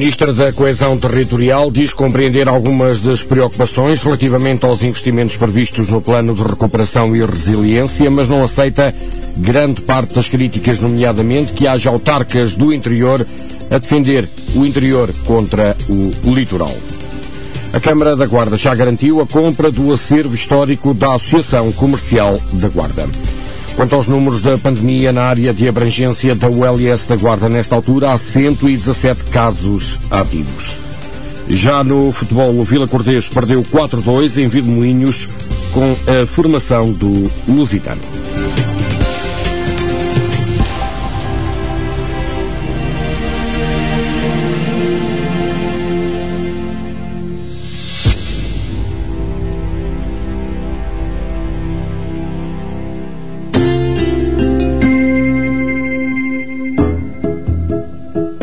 Ministra da Coesão Territorial diz compreender algumas das preocupações relativamente aos investimentos previstos no Plano de Recuperação e Resiliência, mas não aceita grande parte das críticas, nomeadamente que haja autarcas do interior a defender o interior contra o litoral. A Câmara da Guarda já garantiu a compra do acervo histórico da Associação Comercial da Guarda. Quanto aos números da pandemia na área de abrangência da ULS da Guarda, nesta altura há 117 casos ativos. Já no futebol, o Vila Cortês perdeu 4-2 em Moinhos com a formação do Lusitano.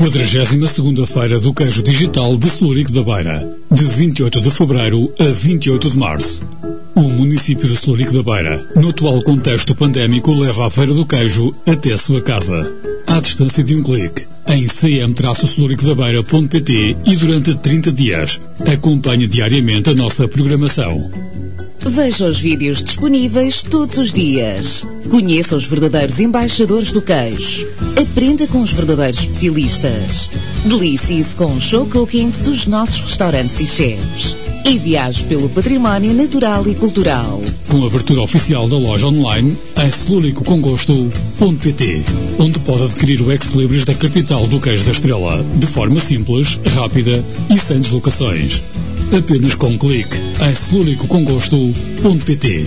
Quadragésima segunda-feira do queijo digital de Celurico da Beira, de 28 de fevereiro a 28 de março. O município de Celurico da Beira, no atual contexto pandémico, leva a Feira do Queijo até a sua casa. À distância de um clique, em cm-celuricodabeira.pt e durante 30 dias. Acompanhe diariamente a nossa programação. Veja os vídeos disponíveis todos os dias. Conheça os verdadeiros embaixadores do queijo. Aprenda com os verdadeiros especialistas. Delicie-se com os show cookings dos nossos restaurantes e chefes. E viaje pelo património natural e cultural. Com a abertura oficial da loja online em celulicocongosto.pt, onde pode adquirir o ex-libris da capital do queijo da estrela, de forma simples, rápida e sem deslocações. Apenas com um clique em celulicocongosto.pt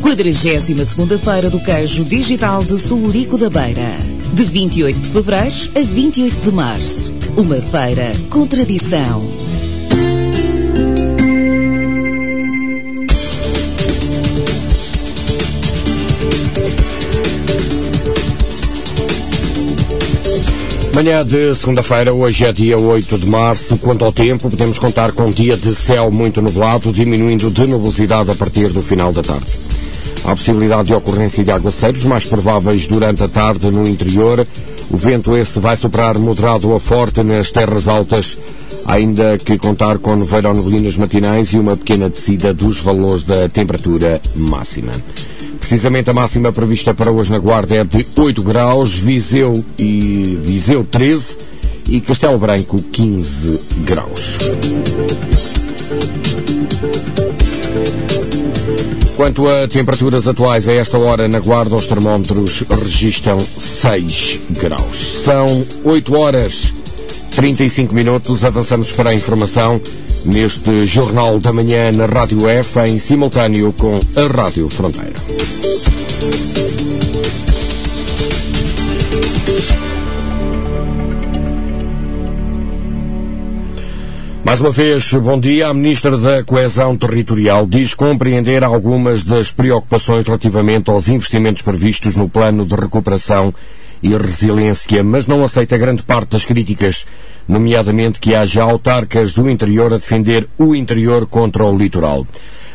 42 segunda-feira do queijo digital de Celurico da Beira. De 28 de fevereiro a 28 de março. Uma feira com tradição. Manhã de segunda-feira, hoje é dia 8 de março. Quanto ao tempo, podemos contar com um dia de céu muito nublado, diminuindo de nubosidade a partir do final da tarde. Há possibilidade de ocorrência de aguaceiros, mais prováveis durante a tarde no interior. O vento esse vai soprar moderado a forte nas terras altas, ainda que contar com nevoeiro ou neblinas matinais e uma pequena descida dos valores da temperatura máxima. Precisamente a máxima prevista para hoje na Guarda é de 8 graus, Viseu e Viseu 13 e Castelo Branco 15 graus. Quanto a temperaturas atuais, a esta hora na Guarda os termómetros registram 6 graus. São 8 horas 35 minutos, avançamos para a informação neste Jornal da Manhã na Rádio F, em simultâneo com a Rádio Fronteira. Mais uma vez, bom dia. A Ministra da Coesão Territorial diz compreender algumas das preocupações relativamente aos investimentos previstos no Plano de Recuperação e Resiliência, mas não aceita grande parte das críticas, nomeadamente que haja autarcas do interior a defender o interior contra o litoral.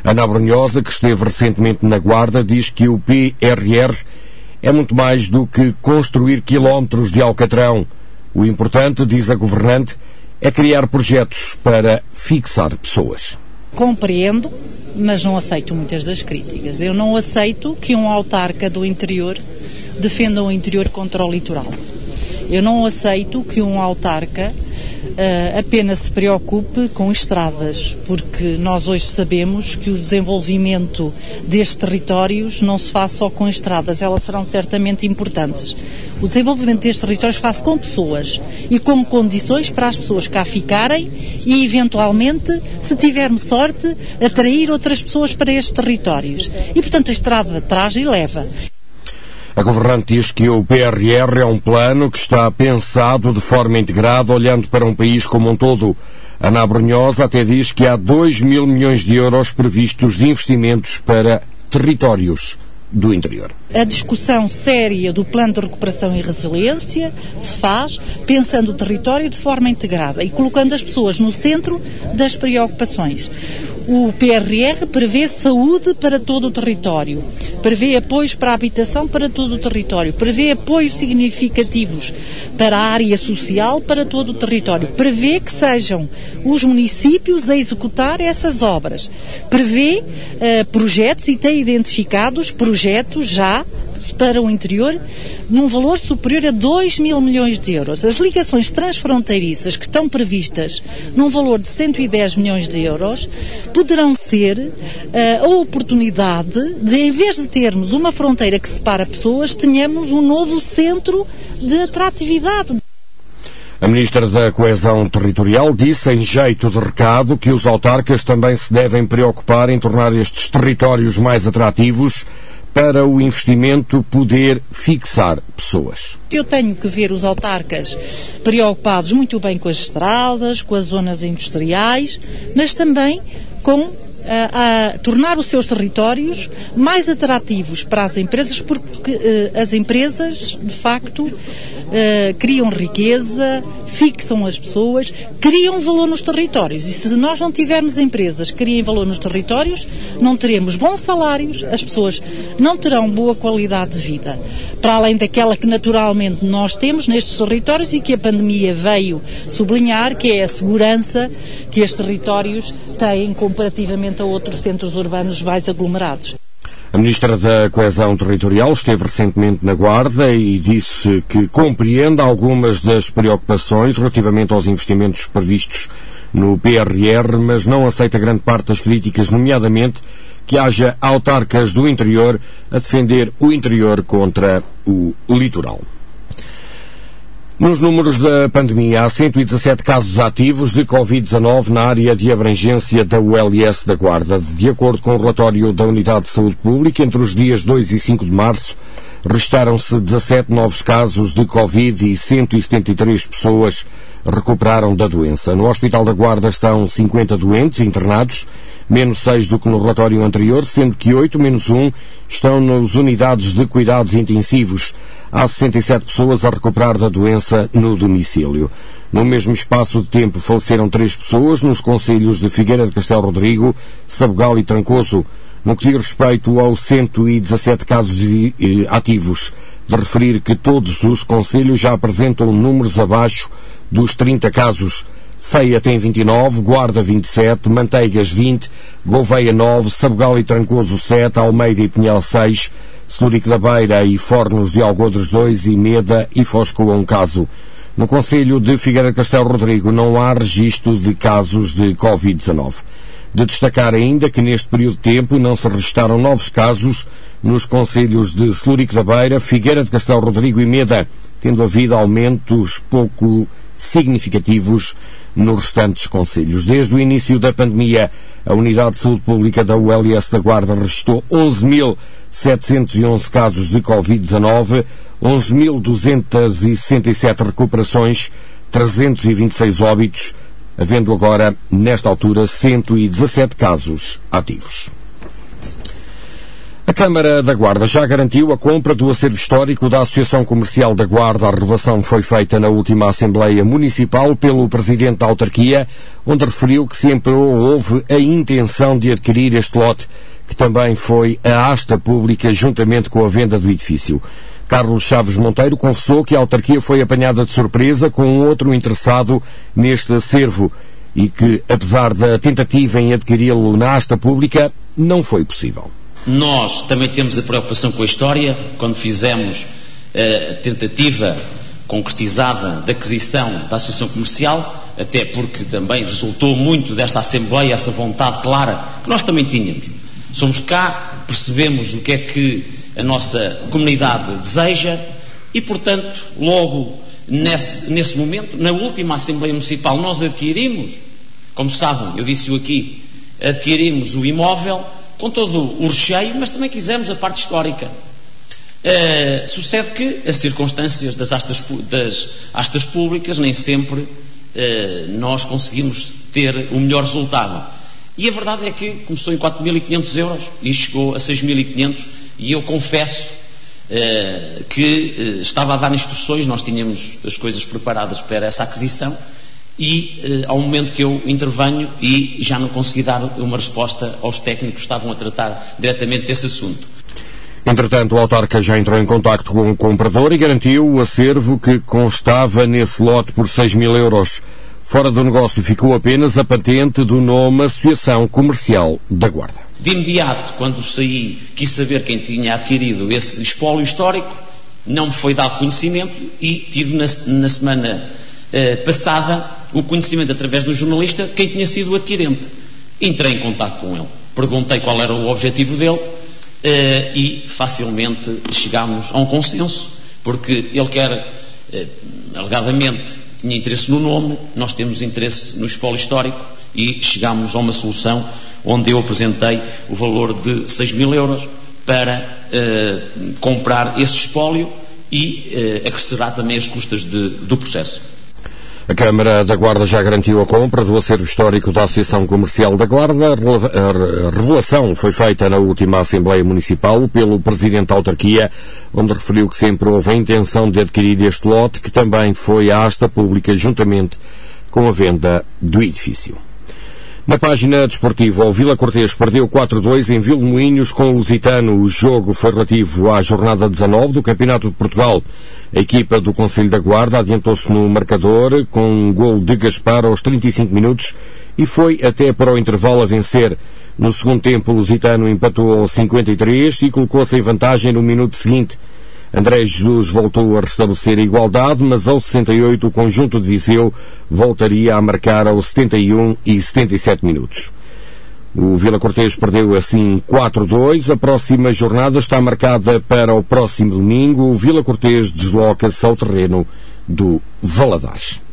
Ana Brunhosa, que esteve recentemente na Guarda, diz que o PRR é muito mais do que construir quilómetros de alcatrão. O importante, diz a governante, é criar projetos para fixar pessoas. Compreendo, mas não aceito muitas das críticas. Eu não aceito que um autarca do interior defenda o interior contra o litoral. Eu não aceito que um autarca uh, apenas se preocupe com estradas, porque nós hoje sabemos que o desenvolvimento destes territórios não se faz só com estradas, elas serão certamente importantes. O desenvolvimento destes territórios faz com pessoas e com condições para as pessoas cá ficarem e, eventualmente, se tivermos sorte, atrair outras pessoas para estes territórios. E, portanto, a estrada traz e leva. A governante diz que o PRR é um plano que está pensado de forma integrada, olhando para um país como um todo. Ana Brunhosa até diz que há 2 mil milhões de euros previstos de investimentos para territórios do interior. A discussão séria do plano de recuperação e resiliência se faz pensando o território de forma integrada e colocando as pessoas no centro das preocupações. O PRR prevê saúde para todo o território, prevê apoios para a habitação para todo o território, prevê apoios significativos para a área social para todo o território, prevê que sejam os municípios a executar essas obras, prevê uh, projetos e tem identificados projetos já para o interior num valor superior a 2 mil milhões de euros. As ligações transfronteiriças que estão previstas num valor de 110 milhões de euros poderão ser uh, a oportunidade de, em vez de termos uma fronteira que separa pessoas, tenhamos um novo centro de atratividade. A Ministra da Coesão Territorial disse, em jeito de recado, que os autarcas também se devem preocupar em tornar estes territórios mais atrativos para o investimento poder fixar pessoas. Eu tenho que ver os autarcas preocupados muito bem com as estradas, com as zonas industriais, mas também com a, a, tornar os seus territórios mais atrativos para as empresas, porque uh, as empresas, de facto, uh, criam riqueza, fixam as pessoas, criam valor nos territórios. E se nós não tivermos empresas que criem valor nos territórios, não teremos bons salários, as pessoas não terão boa qualidade de vida. Para além daquela que naturalmente nós temos nestes territórios e que a pandemia veio sublinhar, que é a segurança que estes territórios têm comparativamente a outros centros urbanos mais aglomerados. A Ministra da Coesão Territorial esteve recentemente na Guarda e disse que compreende algumas das preocupações relativamente aos investimentos previstos no PRR, mas não aceita grande parte das críticas, nomeadamente que haja autarcas do interior a defender o interior contra o litoral. Nos números da pandemia, há 117 casos ativos de Covid-19 na área de abrangência da ULS da Guarda. De acordo com o relatório da Unidade de Saúde Pública, entre os dias 2 e 5 de março, restaram-se 17 novos casos de Covid e 173 pessoas recuperaram da doença. No Hospital da Guarda estão 50 doentes internados, menos 6 do que no relatório anterior, sendo que 8 menos 1 estão nas unidades de cuidados intensivos há 67 pessoas a recuperar da doença no domicílio. No mesmo espaço de tempo faleceram três pessoas nos conselhos de Figueira de Castelo Rodrigo, Sabugal e Trancoso. No que diz respeito aos 117 casos ativos, de referir que todos os conselhos já apresentam números abaixo dos 30 casos. Ceia tem 29, Guarda 27, Manteigas 20, Gouveia 9, Sabugal e Trancoso 7, Almeida e Pinhal 6, Celurico da Beira e Fornos de Algodres 2 e Meda e Fosco um caso. No Conselho de Figueira de Castelo Rodrigo não há registro de casos de Covid-19. De destacar ainda que neste período de tempo não se registaram novos casos nos Conselhos de Celurico da Beira, Figueira de Castelo Rodrigo e Meda, tendo havido aumentos pouco significativos nos restantes conselhos. Desde o início da pandemia, a Unidade de Saúde Pública da ULS da Guarda registrou 11.711 casos de Covid-19, 11.267 recuperações, 326 óbitos, havendo agora, nesta altura, 117 casos ativos. Câmara da Guarda já garantiu a compra do acervo histórico da Associação Comercial da Guarda. A revelação foi feita na última Assembleia Municipal pelo Presidente da Autarquia, onde referiu que sempre houve a intenção de adquirir este lote, que também foi a asta pública juntamente com a venda do edifício. Carlos Chaves Monteiro confessou que a autarquia foi apanhada de surpresa com um outro interessado neste acervo e que, apesar da tentativa em adquiri-lo na asta pública, não foi possível. Nós também temos a preocupação com a história, quando fizemos eh, a tentativa concretizada da aquisição da Associação Comercial, até porque também resultou muito desta Assembleia essa vontade clara que nós também tínhamos. Somos cá, percebemos o que é que a nossa comunidade deseja e, portanto, logo nesse, nesse momento, na última Assembleia Municipal, nós adquirimos, como sabem, eu disse-o aqui, adquirimos o imóvel com todo o recheio, mas também quisemos a parte histórica. Uh, sucede que as circunstâncias das astas, das astas públicas nem sempre uh, nós conseguimos ter o melhor resultado. E a verdade é que começou em 4.500 euros e chegou a 6.500 e eu confesso eh, que estava a dar instruções, nós tínhamos as coisas preparadas para essa aquisição e ao momento que eu intervenho e já não consegui dar uma resposta aos técnicos que estavam a tratar diretamente desse assunto. Entretanto, o autarca já entrou em contato com o comprador e garantiu o acervo que constava nesse lote por 6 mil euros. Fora do negócio ficou apenas a patente do nome Associação Comercial da Guarda. De imediato, quando saí, quis saber quem tinha adquirido esse espólio histórico, não me foi dado conhecimento e tive na, na semana eh, passada o conhecimento através do jornalista quem tinha sido o adquirente. Entrei em contato com ele, perguntei qual era o objetivo dele eh, e facilmente chegámos a um consenso, porque ele quer, eh, alegadamente, tinha interesse no nome, nós temos interesse no espólio histórico e chegámos a uma solução onde eu apresentei o valor de 6 mil euros para uh, comprar esse espólio e acrescerá também as custas de, do processo. A Câmara da Guarda já garantiu a compra do acervo histórico da Associação Comercial da Guarda. A revelação foi feita na última Assembleia Municipal pelo Presidente da Autarquia, onde referiu que sempre houve a intenção de adquirir este lote, que também foi à asta pública juntamente com a venda do edifício. Na página desportiva, o Vila Cortês perdeu 4-2 em Vilmoinhos com o Lusitano. O jogo foi relativo à jornada 19 do Campeonato de Portugal. A equipa do Conselho da Guarda adiantou-se no marcador com um gol de Gaspar aos 35 minutos e foi até para o intervalo a vencer. No segundo tempo, o Lusitano empatou aos 53 e colocou-se em vantagem no minuto seguinte. André Jesus voltou a restabelecer a igualdade, mas aos 68 o conjunto de Viseu voltaria a marcar aos 71 e 77 minutos. O Vila Cortês perdeu assim 4-2. A próxima jornada está marcada para o próximo domingo. O Vila Cortês desloca-se ao terreno do Valadares.